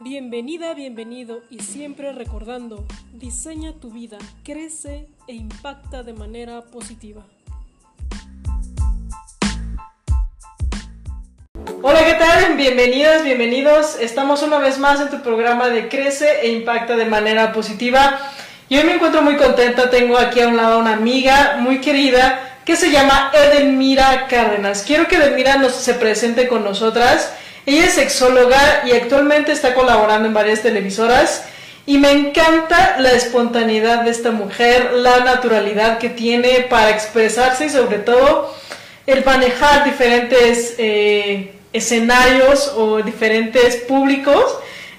Bienvenida, bienvenido y siempre recordando, diseña tu vida, crece e impacta de manera positiva. Hola, ¿qué tal? Bienvenidas, bienvenidos. Estamos una vez más en tu programa de Crece e Impacta de manera positiva. Y hoy me encuentro muy contenta, tengo aquí a un lado una amiga muy querida que se llama Edelmira Cárdenas. Quiero que Edelmira nos se presente con nosotras. Ella es sexóloga y actualmente está colaborando en varias televisoras. Y me encanta la espontaneidad de esta mujer, la naturalidad que tiene para expresarse y sobre todo el manejar diferentes eh, escenarios o diferentes públicos.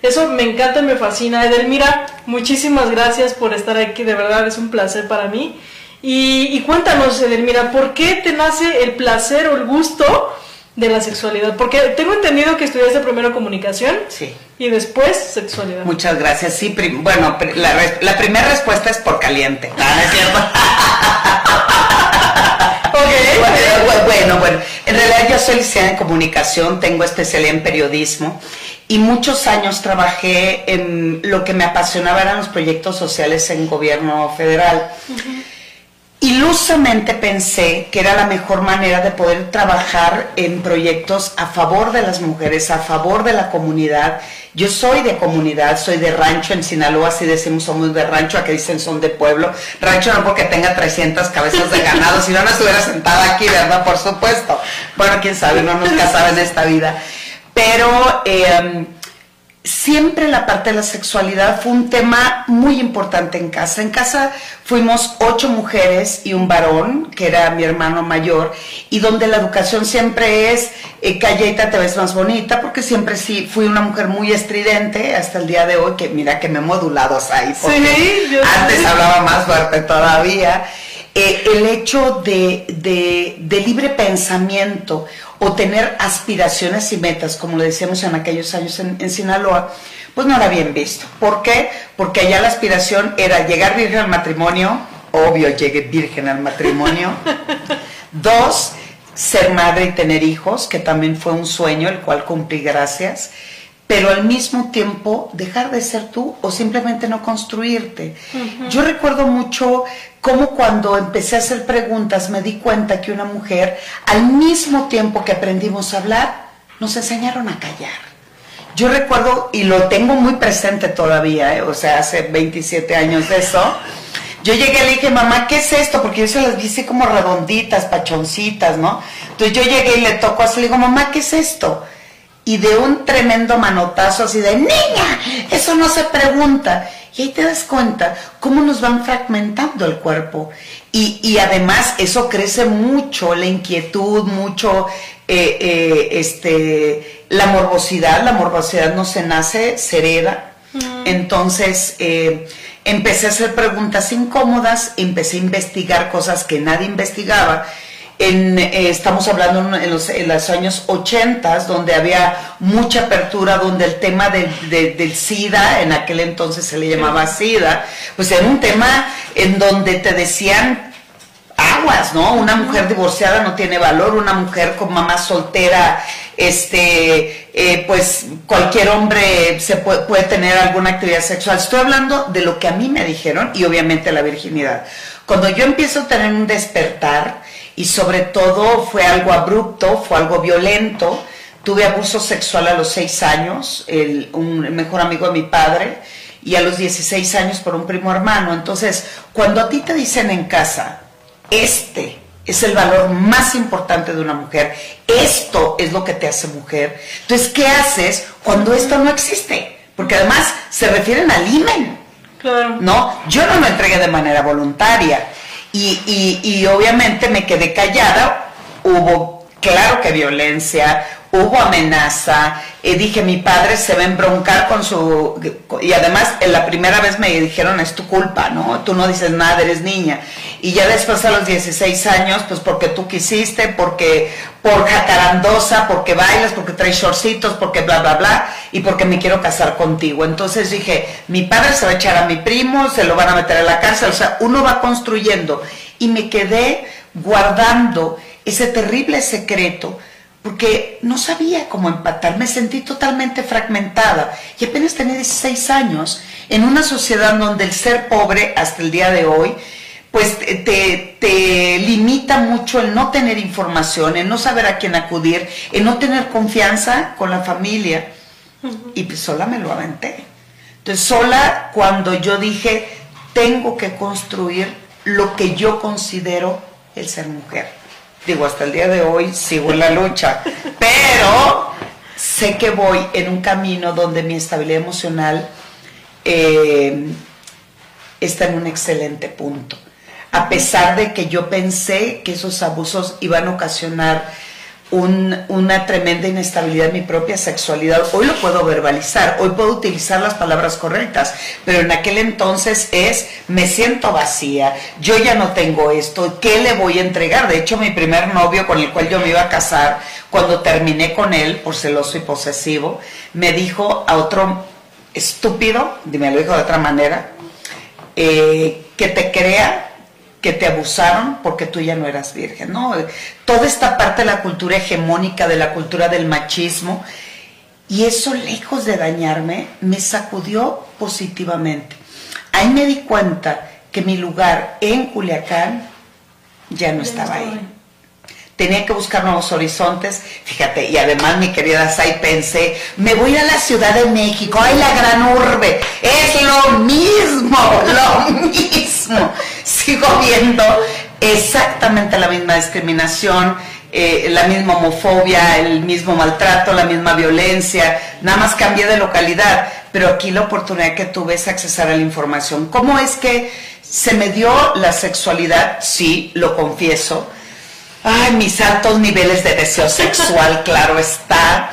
Eso me encanta y me fascina. Edelmira, muchísimas gracias por estar aquí, de verdad es un placer para mí. Y, cuéntanos, Edelmira, ¿por qué te nace el placer o el gusto de la sexualidad? Porque tengo entendido que estudiaste primero comunicación sí. y después sexualidad. Muchas gracias. Sí, bueno, la, la primera respuesta es por caliente. ¿Ah, es cierto? Bueno, bueno, en realidad yo soy licenciada en comunicación, tengo especialidad en periodismo y muchos años trabajé en lo que me apasionaba eran los proyectos sociales en gobierno federal. Ilusamente pensé que era la mejor manera de poder trabajar en proyectos a favor de las mujeres, a favor de la comunidad. Yo soy de comunidad, soy de rancho en Sinaloa, si decimos somos de rancho, aquí dicen son de pueblo. Rancho no porque tenga 300 cabezas de ganado, si no, no estuviera sentada aquí, ¿verdad? Por supuesto. Bueno, quién sabe, no nos casaba en esta vida. Pero... Eh, siempre la parte de la sexualidad fue un tema muy importante en casa. En casa fuimos ocho mujeres y un varón, que era mi hermano mayor, y donde la educación siempre es, eh, te ves más bonita, porque siempre sí fui una mujer muy estridente hasta el día de hoy, que mira que me he modulado ahí, porque antes hablaba más fuerte todavía. Eh, el hecho de, de libre pensamiento, o tener aspiraciones y metas, como le decíamos en aquellos años en, Sinaloa, pues no era bien visto. ¿Por qué? Porque allá la aspiración era llegar virgen al matrimonio, obvio llegué virgen al matrimonio. Dos, ser madre y tener hijos, que también fue un sueño, el cual cumplí gracias pero al mismo tiempo dejar de ser tú o simplemente no construirte. Yo recuerdo mucho cómo cuando empecé a hacer preguntas me di cuenta que una mujer, al mismo tiempo que aprendimos a hablar, nos enseñaron a callar. Yo recuerdo, y lo tengo muy presente todavía, ¿eh? o sea, hace 27 años de eso, yo llegué y le dije, mamá, ¿qué es esto? Porque yo se las vi así como redonditas, pachoncitas, ¿no? Entonces yo llegué y le toco así, le digo, mamá, ¿qué es esto? y de un tremendo manotazo así de, niña, eso no se pregunta. Y ahí te das cuenta cómo nos van fragmentando el cuerpo. Y, además eso crece mucho, la inquietud, mucho eh, eh, este, la morbosidad. La morbosidad no se nace, se hereda. Mm. Entonces eh, empecé a hacer preguntas incómodas, empecé a investigar cosas que nadie investigaba eh, estamos hablando en los, años 80, donde había mucha apertura, donde el tema del, SIDA, en aquel entonces se le llamaba SIDA, pues era un tema en donde te decían aguas, ¿no? Una mujer divorciada no tiene valor, una mujer con mamá soltera, este, eh, pues cualquier hombre se puede, puede tener alguna actividad sexual. Estoy hablando de lo que a mí me dijeron y obviamente la virginidad. Cuando yo empiezo a tener un despertar, y sobre todo fue algo abrupto, fue algo violento. Tuve abuso sexual a los seis años, el, un mejor amigo de mi padre, y a los 16 años por un primo hermano. Entonces, cuando a ti te dicen en casa, este es el valor más importante de una mujer, esto es lo que te hace mujer, entonces, ¿qué haces cuando esto no existe? Porque además se refieren al imen. Claro. No, yo no me entregué de manera voluntaria. Y, y, obviamente me quedé callada, hubo, claro que violencia, hubo amenaza, y dije, mi padre se va a embroncar con su... Y además, en la primera vez me dijeron, es tu culpa, ¿no? Tú no dices nada, eres niña. Y ya después a los 16 años, pues porque tú quisiste, porque por jacarandosa, porque bailas, porque traes shortcitos, porque bla, bla, bla, y porque me quiero casar contigo. Entonces dije, mi padre se va a echar a mi primo, se lo van a meter a la cárcel, o sea, uno va construyendo. Y me quedé guardando ese terrible secreto porque no sabía cómo empatar, me sentí totalmente fragmentada y apenas tenía 16 años en una sociedad donde el ser pobre hasta el día de hoy pues te, te, limita mucho el no tener información, el no saber a quién acudir, el no tener confianza con la familia. Y pues sola me lo aventé. Entonces sola cuando yo dije, tengo que construir lo que yo considero el ser mujer. Digo, hasta el día de hoy sigo en la lucha, pero sé que voy en un camino donde mi estabilidad emocional eh, está en un excelente punto. A pesar de que yo pensé que esos abusos iban a ocasionar una tremenda inestabilidad en mi propia sexualidad. Hoy lo puedo verbalizar, hoy puedo utilizar las palabras correctas, pero en aquel entonces es, me siento vacía, yo ya no tengo esto, ¿qué le voy a entregar? De hecho, mi primer novio con el cual yo me iba a casar, cuando terminé con él, por celoso y posesivo, me dijo a otro estúpido, me lo dijo de otra manera, eh, que te crea que te abusaron porque tú ya no eras virgen, ¿no? Toda esta parte de la cultura hegemónica, de la cultura del machismo, y eso lejos de dañarme, me sacudió positivamente. Ahí me di cuenta que mi lugar en Culiacán ya no estaba ahí. Tenía que buscar nuevos horizontes, fíjate, y además mi querida Sai pensé, me voy a la Ciudad de México, ay la gran urbe, es lo mismo, lo mismo sigo viendo exactamente la misma discriminación, eh, la misma homofobia, el mismo maltrato, la misma violencia, nada más cambié de localidad, pero aquí la oportunidad que tuve es accesar a la información. ¿Cómo es que se me dio la sexualidad? Sí, lo confieso. Ay, mis altos niveles de deseo sexual, claro está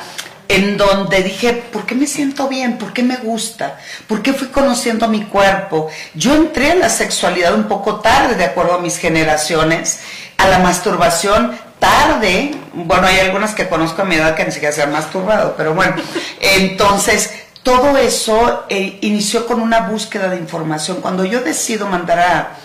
en donde dije, ¿por qué me siento bien? ¿Por qué me gusta? ¿Por qué fui conociendo mi cuerpo? Yo entré a la sexualidad un poco tarde, de acuerdo a mis generaciones, a la masturbación tarde. Bueno, hay algunas que conozco a mi edad que ni siquiera se han masturbado, pero bueno, entonces todo eso eh, inició con una búsqueda de información. Cuando yo decido mandar a,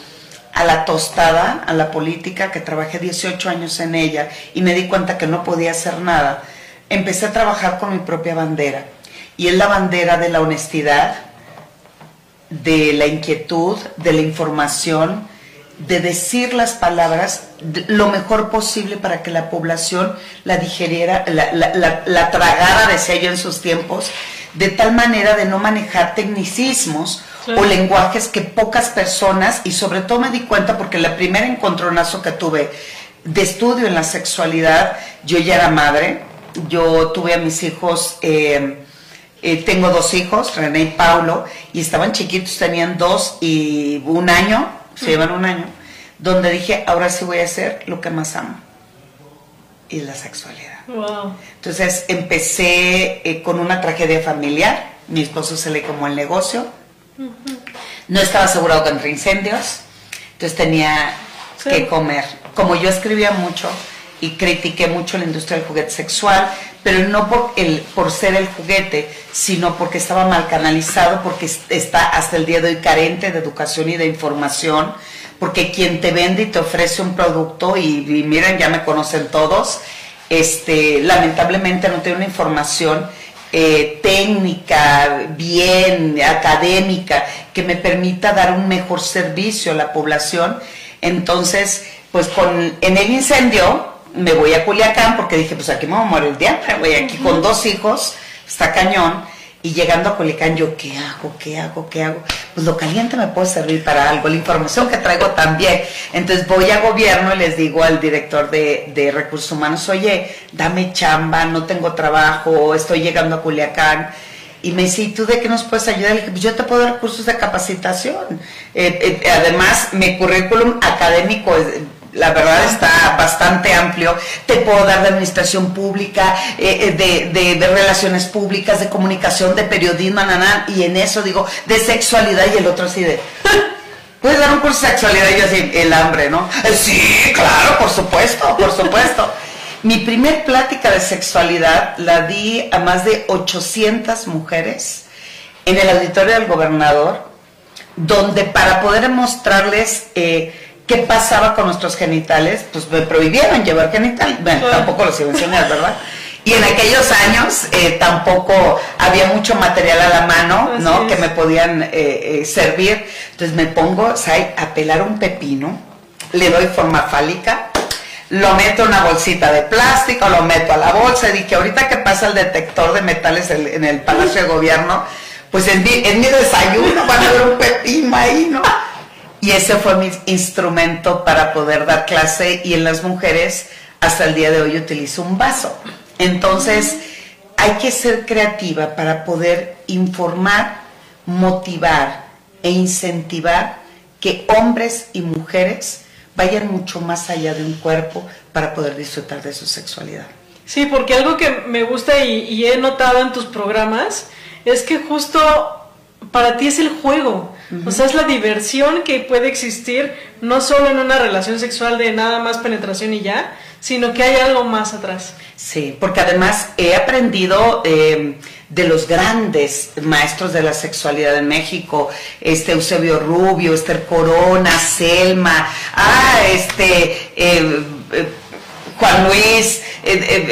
a la tostada, a la política, que trabajé 18 años en ella y me di cuenta que no podía hacer nada, empecé a trabajar con mi propia bandera. Y es la bandera de la honestidad, de la inquietud, de la información, de decir las palabras lo mejor posible para que la población la digeriera, la, tragara, decía yo en sus tiempos, de tal manera de no manejar tecnicismos o lenguajes que pocas personas, y sobre todo me di cuenta porque la primera encontronazo que tuve de estudio en la sexualidad, yo ya era madre, yo tuve a mis hijos, eh, eh, tengo dos hijos, René y Paulo, y estaban chiquitos, tenían dos y un año, se llevan un año, donde dije, ahora sí voy a hacer lo que más amo, y la sexualidad. Entonces empecé eh, con una tragedia familiar, mi esposo se le como el negocio, no estaba asegurado contra incendios, entonces tenía que comer. Como yo escribía mucho, y critiqué mucho la industria del juguete sexual, pero no por, el, por ser el juguete, sino porque estaba mal canalizado, porque está hasta el día de hoy carente de educación y de información, porque quien te vende y te ofrece un producto, y, miren, ya me conocen todos, este, lamentablemente no tiene una información eh, técnica, bien, académica, que me permita dar un mejor servicio a la población. Entonces, pues con, en el incendio, me voy a Culiacán porque dije, pues aquí me voy a morir de hambre, voy aquí con dos hijos, está cañón. Y llegando a Culiacán, yo, ¿qué hago? ¿Qué hago? ¿Qué hago? Pues lo caliente me puede servir para algo, la información que traigo también. Entonces voy a gobierno y les digo al director de, de recursos humanos, oye, dame chamba, no tengo trabajo, estoy llegando a Culiacán. Y me dice, ¿y tú de qué nos puedes ayudar? Le dije, pues yo te puedo dar cursos de capacitación. Eh, eh, además, mi currículum académico la verdad está bastante amplio. Te puedo dar de administración pública, eh, eh, de, de, relaciones públicas, de comunicación, de periodismo, y en eso digo, de sexualidad y el otro así de... ¿Puedes dar un curso de sexualidad? Y yo así, el hambre, ¿no? Eh, sí, claro, por supuesto, por supuesto. Mi primer plática de sexualidad la di a más de 800 mujeres en el auditorio del gobernador, donde para poder mostrarles ¿Qué pasaba con nuestros genitales? Pues me prohibieron llevar genitales. Bueno, tampoco los iba a enseñar, ¿verdad? Y en aquellos años eh, tampoco había mucho material a la mano, ¿no? Que me podían eh, eh, servir. Entonces me pongo, ¿sabes? A pelar un pepino, le doy forma fálica, lo meto en una bolsita de plástico, lo meto a la bolsa y dije, ahorita que pasa el detector de metales en el Palacio de Gobierno, pues en mi, en mi desayuno van a ver un pepino ahí, ¿no? Y ese fue mi instrumento para poder dar clase y en las mujeres hasta el día de hoy utilizo un vaso. Entonces, hay que ser creativa para poder informar, motivar e incentivar que hombres y mujeres vayan mucho más allá de un cuerpo para poder disfrutar de su sexualidad. Sí, porque algo que me gusta y, he notado en tus programas es que justo para ti es el juego, o sea, es la diversión que puede existir no solo en una relación sexual de nada más penetración y ya, sino que hay algo más atrás. Sí, porque además he aprendido eh, de los grandes maestros de la sexualidad en México, este Eusebio Rubio, Esther Corona, Selma, ah, este eh, eh, Juan Luis,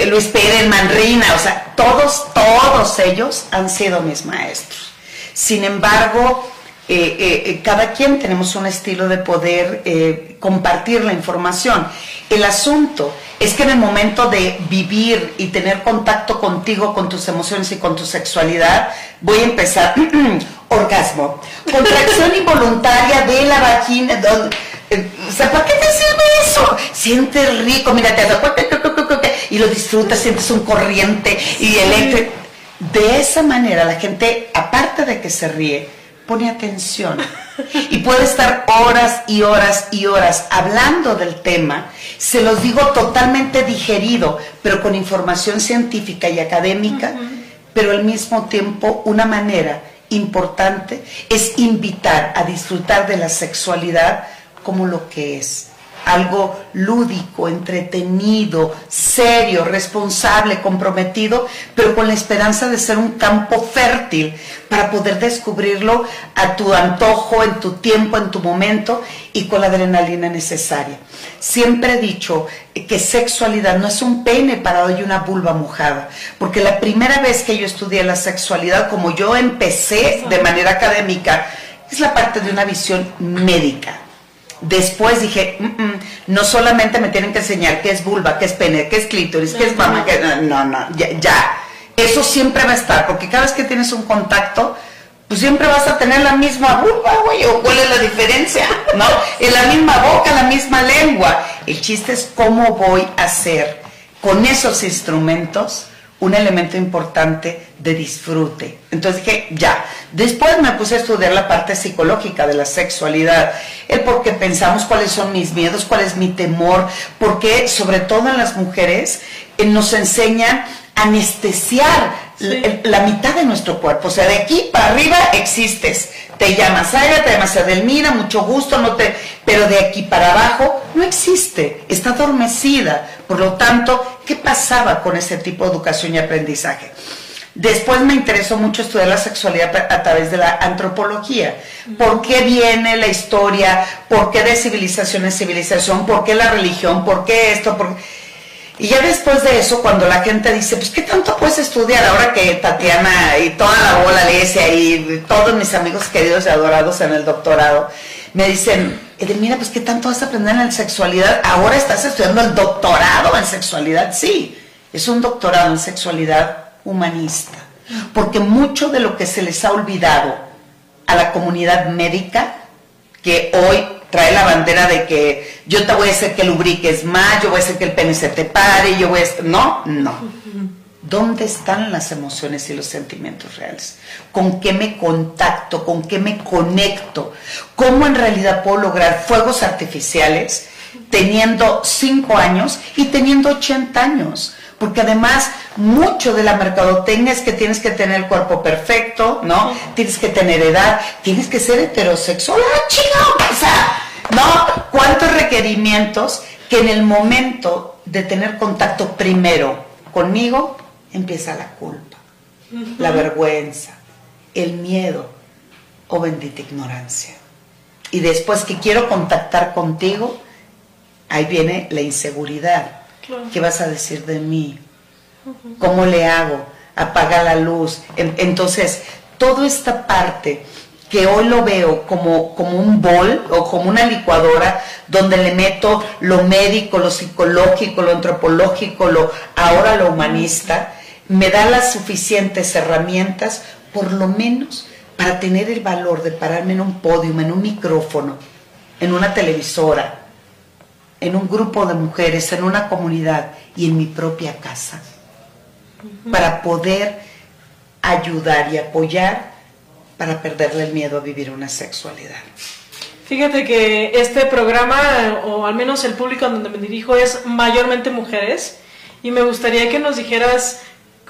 Luis Pérez, Manrina, o sea, todos, todos ellos han sido mis maestros. Sin embargo, cada quien tenemos un estilo de poder compartir la información. El asunto es que en el momento de vivir y tener contacto contigo, con tus emociones y con tu sexualidad, voy a empezar. Orgasmo. Contracción involuntaria de la vagina. Eh, o sea, ¿para qué te sirve eso? Sientes rico, mira, te y lo disfrutas, sientes un corriente y eléctrico. De esa manera la gente, aparte de que se ríe, pone atención. Y puede estar horas y horas y horas hablando del tema. Se los digo totalmente digerido, pero con información científica y académica, pero al mismo tiempo una manera importante es invitar a disfrutar de la sexualidad como lo que es algo lúdico, entretenido, serio, responsable, comprometido, pero con la esperanza de ser un campo fértil para poder descubrirlo a tu antojo, en tu tiempo, en tu momento y con la adrenalina necesaria. Siempre he dicho que sexualidad no es un pene parado y una vulva mojada, porque la primera vez que yo estudié la sexualidad, como yo empecé de manera académica, es la parte de una visión médica Después dije, mm, mm, no solamente me tienen que enseñar qué es vulva, qué es pene, qué es clítoris, qué es mama, qué... no, no, ya, Eso siempre va a estar, porque cada vez que tienes un contacto, pues siempre vas a tener la misma vulva, güey, o cuál es la diferencia, ¿no? En la misma boca, la misma lengua. El chiste es cómo voy a hacer con esos instrumentos un elemento importante de disfrute. Entonces dije, ya. Después me puse a estudiar la parte psicológica de la sexualidad, el por qué pensamos, cuáles son mis miedos, cuál es mi temor, porque sobre todo en las mujeres eh, nos enseñan anestesiar la, mitad de nuestro cuerpo. O sea, de aquí para arriba existes. Te llamas Aira, te llamas Adelmira, mucho gusto, no te, pero de aquí para abajo no existe, está adormecida. Por lo tanto, ¿qué pasaba con ese tipo de educación y aprendizaje? Después me interesó mucho estudiar la sexualidad a través de la antropología. ¿Por qué viene la historia? ¿Por qué de civilización en civilización? ¿Por qué la religión? ¿Por qué esto? Y ya después de eso, cuando la gente dice, pues, ¿qué tanto puedes estudiar ahora que Tatiana y toda la bola le y todos mis amigos queridos y adorados en el doctorado, me dicen, mira, pues, ¿qué tanto vas a aprender en sexualidad? Ahora estás estudiando el doctorado en sexualidad. Sí, es un doctorado en sexualidad humanista, porque mucho de lo que se les ha olvidado a la comunidad médica, que hoy trae la bandera de que yo te voy a hacer que lubriques más, yo voy a hacer que el pene se te pare, yo voy a... No, no. ¿Dónde están las emociones y los sentimientos reales? ¿Con qué me contacto? ¿Con qué me conecto? ¿Cómo en realidad puedo lograr fuegos artificiales teniendo 5 años y teniendo 80 años? porque además mucho de la mercadotecnia es que tienes que tener el cuerpo perfecto, ¿no? Tienes que tener edad, tienes que ser heterosexual, ¡ah, chido! O sea, ¿no? ¿Cuántos requerimientos que en el momento de tener contacto primero conmigo empieza la culpa, la vergüenza, el miedo o bendita ignorancia? y después que quiero contactar contigo, ahí viene la inseguridad. ¿Qué vas a decir de mí? ¿Cómo le hago? Apaga la luz. Entonces, toda esta parte que hoy lo veo como, como un bol o como una licuadora donde le meto lo médico, lo psicológico, lo antropológico, lo, ahora lo humanista, me da las suficientes herramientas, por lo menos para tener el valor de pararme en un podio, en un micrófono, en una televisora, en un grupo de mujeres, en una comunidad y en mi propia casa, para poder ayudar y apoyar para perderle el miedo a vivir una sexualidad. Fíjate que este programa, o al menos el público a donde me dirijo, es mayormente mujeres y me gustaría que nos dijeras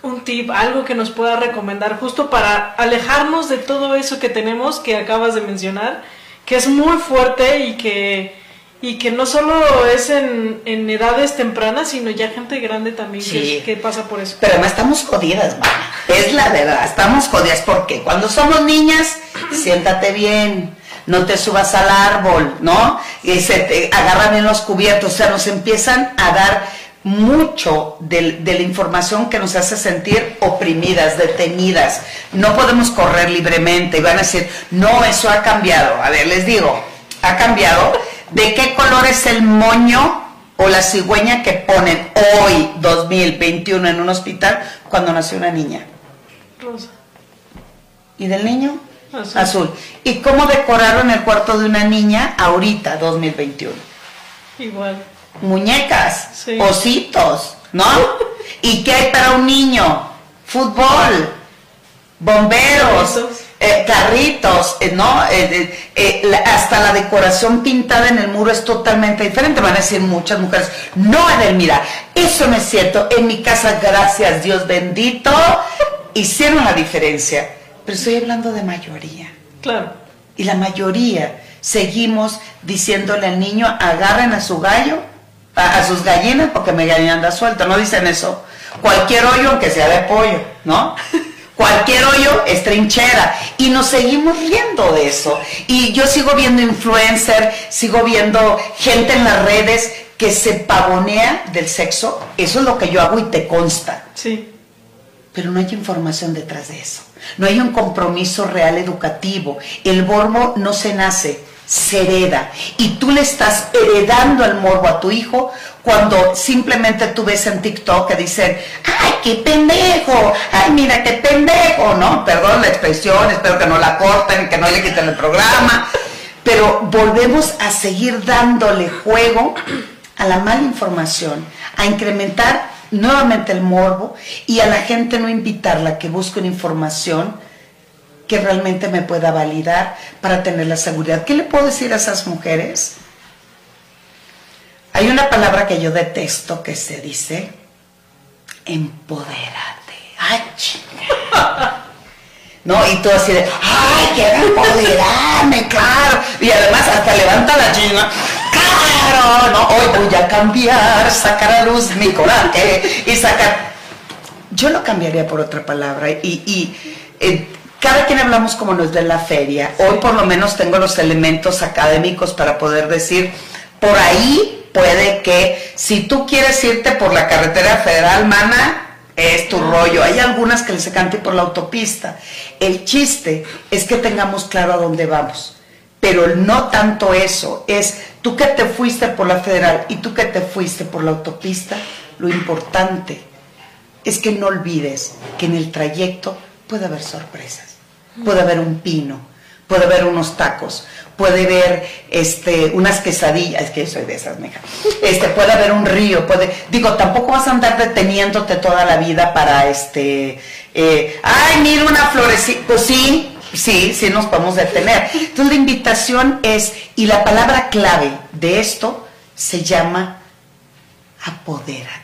un tip, algo que nos pueda recomendar justo para alejarnos de todo eso que tenemos que acabas de mencionar, que es muy fuerte y que y que no solo es en, edades tempranas, sino ya gente grande también que, pasa por eso. Pero además estamos jodidas, mamá. Es la verdad, estamos jodidas porque cuando somos niñas, siéntate bien, no te subas al árbol, ¿no? Y se te agarran en los cubiertos, o sea, nos empiezan a dar mucho de, de, la información que nos hace sentir oprimidas, detenidas. No podemos correr libremente y van a decir, no, eso ha cambiado. A ver, les digo, ha cambiado ¿De qué color es el moño o la cigüeña que ponen hoy, 2021, en un hospital cuando nació una niña? Rosa. ¿Y del niño? Azul. ¿Y cómo decoraron el cuarto de una niña ahorita, 2021? Igual. Muñecas, ositos, ¿no? ¿Y qué hay para un niño? Fútbol, bomberos, eh, carritos, eh, ¿no? Eh, hasta la decoración pintada en el muro es totalmente diferente. Van a decir muchas mujeres, no, Edelmira, eso no es cierto. En mi casa, gracias Dios bendito, hicieron la diferencia. Pero estoy hablando de mayoría. Claro. Y la mayoría seguimos diciéndole al niño, agarren a su gallo, a, sus gallinas, porque mi gallina anda suelta. No dicen eso. Cualquier hoyo, aunque sea de pollo, ¿no? Cualquier hoyo es trinchera. Y nos seguimos riendo de eso. Y yo sigo viendo influencer, sigo viendo gente en las redes que se pavonea del sexo. Eso es lo que yo hago y te consta. Sí. Pero no hay información detrás de eso. No hay un compromiso real educativo. El morbo no se nace, se hereda. Y tú le estás heredando el morbo a tu hijo cuando simplemente tú ves en TikTok que dicen, ay, qué pendejo, ay, mira, qué pendejo, ¿no? Perdón la expresión, espero que no la corten, que no le quiten el programa, pero volvemos a seguir dándole juego a la mala información, a incrementar nuevamente el morbo y a la gente no invitarla a que busque una información que realmente me pueda validar para tener la seguridad. ¿Qué le puedo decir a esas mujeres? Hay una palabra que yo detesto que se dice empodérate. ¡Ay, ¿No? Y tú así de, ¡ay, quiero empoderarme! ¡Claro! Y además hasta levanta la china. ¡Claro! ¿No? Hoy voy a cambiar, sacar a luz mi coraje y sacar. Yo lo cambiaría por otra palabra y, eh, cada quien hablamos como nos de la feria. Hoy por lo menos tengo los elementos académicos para poder decir, por ahí puede que si tú quieres irte por la carretera federal, mana, es tu rollo. Hay algunas que les encanta por la autopista. El chiste es que tengamos claro a dónde vamos. Pero no tanto eso, es tú que te fuiste por la federal y tú que te fuiste por la autopista, lo importante es que no olvides que en el trayecto puede haber sorpresas, puede haber un pino, puede haber unos tacos, puede haber este, unas quesadillas, es que soy de esas, meja. Este, puede haber un río, puede, digo, tampoco vas a andar deteniéndote toda la vida para este, eh, ay, mira una florecita, pues sí, sí, sí nos podemos detener. Entonces la invitación es, y la palabra clave de esto se llama apodérate.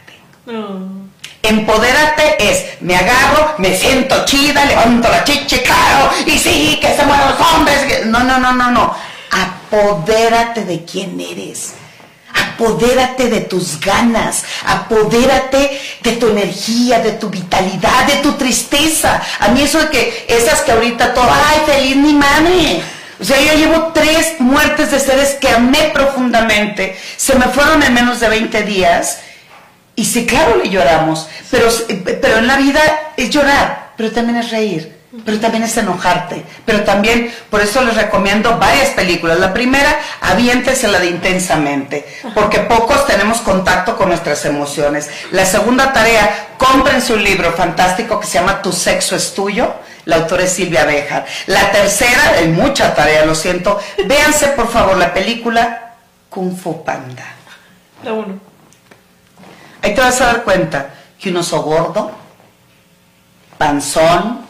Empodérate es, me agarro, me siento chida, levanto la chiche, claro, y sí, que se muevan los hombres. No, no, no, no, no. Apodérate de quién eres. Apodérate de tus ganas, apodérate de tu energía, de tu vitalidad, de tu tristeza. A mí eso de que esas que ahorita todo, ay, feliz mi mami. O sea, yo llevo tres muertes de seres que amé profundamente. Se me fueron en menos de 20 días. Y sí, claro, le lloramos. Pero, pero en la vida es llorar, pero también es reír pero también es enojarte. Pero también, por eso les recomiendo varias películas. La primera, aviéntese de intensamente, porque pocos tenemos contacto con nuestras emociones. La segunda tarea, cómprense un libro fantástico que se llama Tu sexo es tuyo. La autora es Silvia Bejar. La tercera, hay mucha tarea, lo siento. Véanse por favor la película Kung Fu Panda. La uno. Ahí te vas a dar cuenta que un oso gordo, panzón,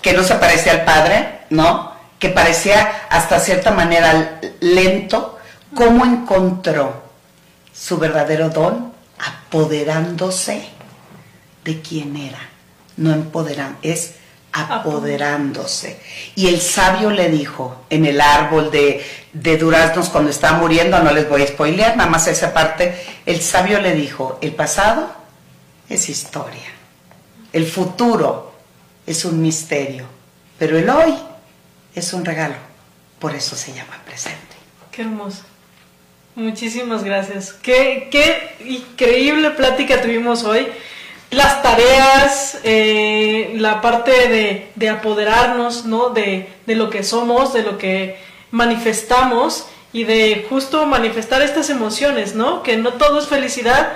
que no se parecía al padre, ¿no? Que parecía hasta cierta manera lento, ¿cómo encontró su verdadero don? Apoderándose de quien era. No empoderando, es apoderándose. Y el sabio le dijo en el árbol de, de duraznos cuando estaba muriendo, no les voy a spoilear, nada más esa parte, el sabio le dijo, el pasado es historia, el futuro es un misterio, pero el hoy es un regalo, por eso se llama presente. Qué hermoso. Muchísimas gracias. Qué, qué increíble plática tuvimos hoy. Las tareas, eh, la parte de, de apoderarnos ¿no? de, de lo que somos, de lo que manifestamos y de justo manifestar estas emociones, ¿no? Que no todo es felicidad,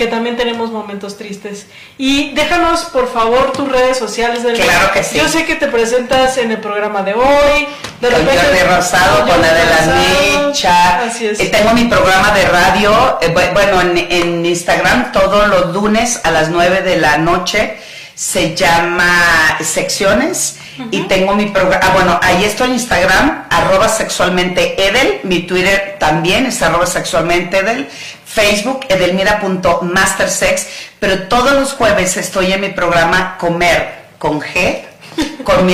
que también tenemos momentos tristes. Y déjanos, por favor, tus redes sociales. Del claro que sí. Yo sé que te presentas en el programa de hoy. De con repente, Rosado, con la de la Micha. Así es. Eh, tengo mi programa de radio, eh, bueno, en, Instagram, todos los lunes a las 9 de la noche. Se llama Secciones. Y tengo mi programa, ah, bueno, ahí estoy en Instagram, arroba sexualmente Edel, mi Twitter también es arroba sexualmente Edel, Facebook, edelmira.mastersex, pero todos los jueves estoy en mi programa Comer con G. Con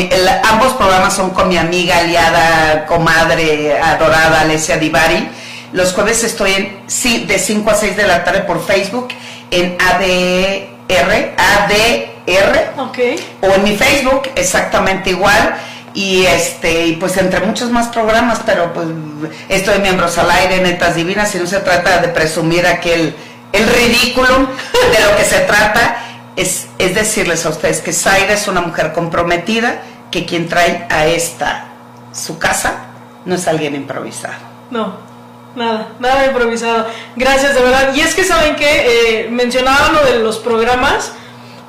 ambos programas son con mi amiga, aliada, comadre, adorada, Alessia Divari. Los jueves estoy en, sí, de 5 a 6 de la tarde por Facebook, en ADR, ADR, o en mi Facebook, exactamente igual y este pues entre muchos más programas pero pues estoy miembros al aire netas divinas y no se trata de presumir aquel el ridículo de lo que se trata es, es decirles a ustedes que Zaira es una mujer comprometida que quien trae a esta su casa no es alguien improvisado. No nada nada improvisado. Gracias de verdad. Y es que saben que eh, mencionaba lo de los programas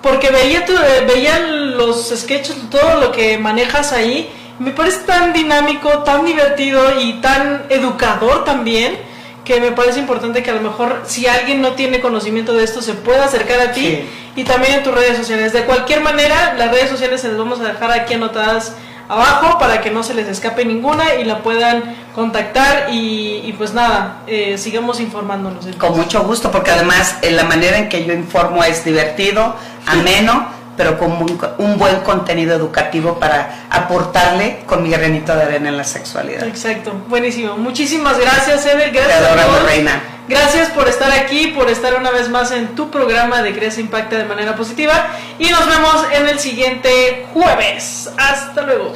porque veía, eh, veía los sketches, todo lo que manejas ahí, me parece tan dinámico, tan divertido y tan educador también, que me parece importante que a lo mejor si alguien no tiene conocimiento de esto se pueda acercar a ti y también en tus redes sociales. De cualquier manera, las redes sociales se las vamos a dejar aquí anotadas abajo para que no se les escape ninguna y la puedan contactar y, pues nada, eh, sigamos informándonos. Con mucho gusto, porque además eh, la manera en que yo informo es divertido, ameno, pero con un, buen contenido educativo para aportarle con mi granito de arena en la sexualidad. Exacto, buenísimo. Muchísimas gracias, Ever. Gracias. Te adoramos, reina. Gracias por estar aquí, por estar una vez más en tu programa de Crece Impacta de manera positiva. Y nos vemos en el siguiente jueves. Hasta luego.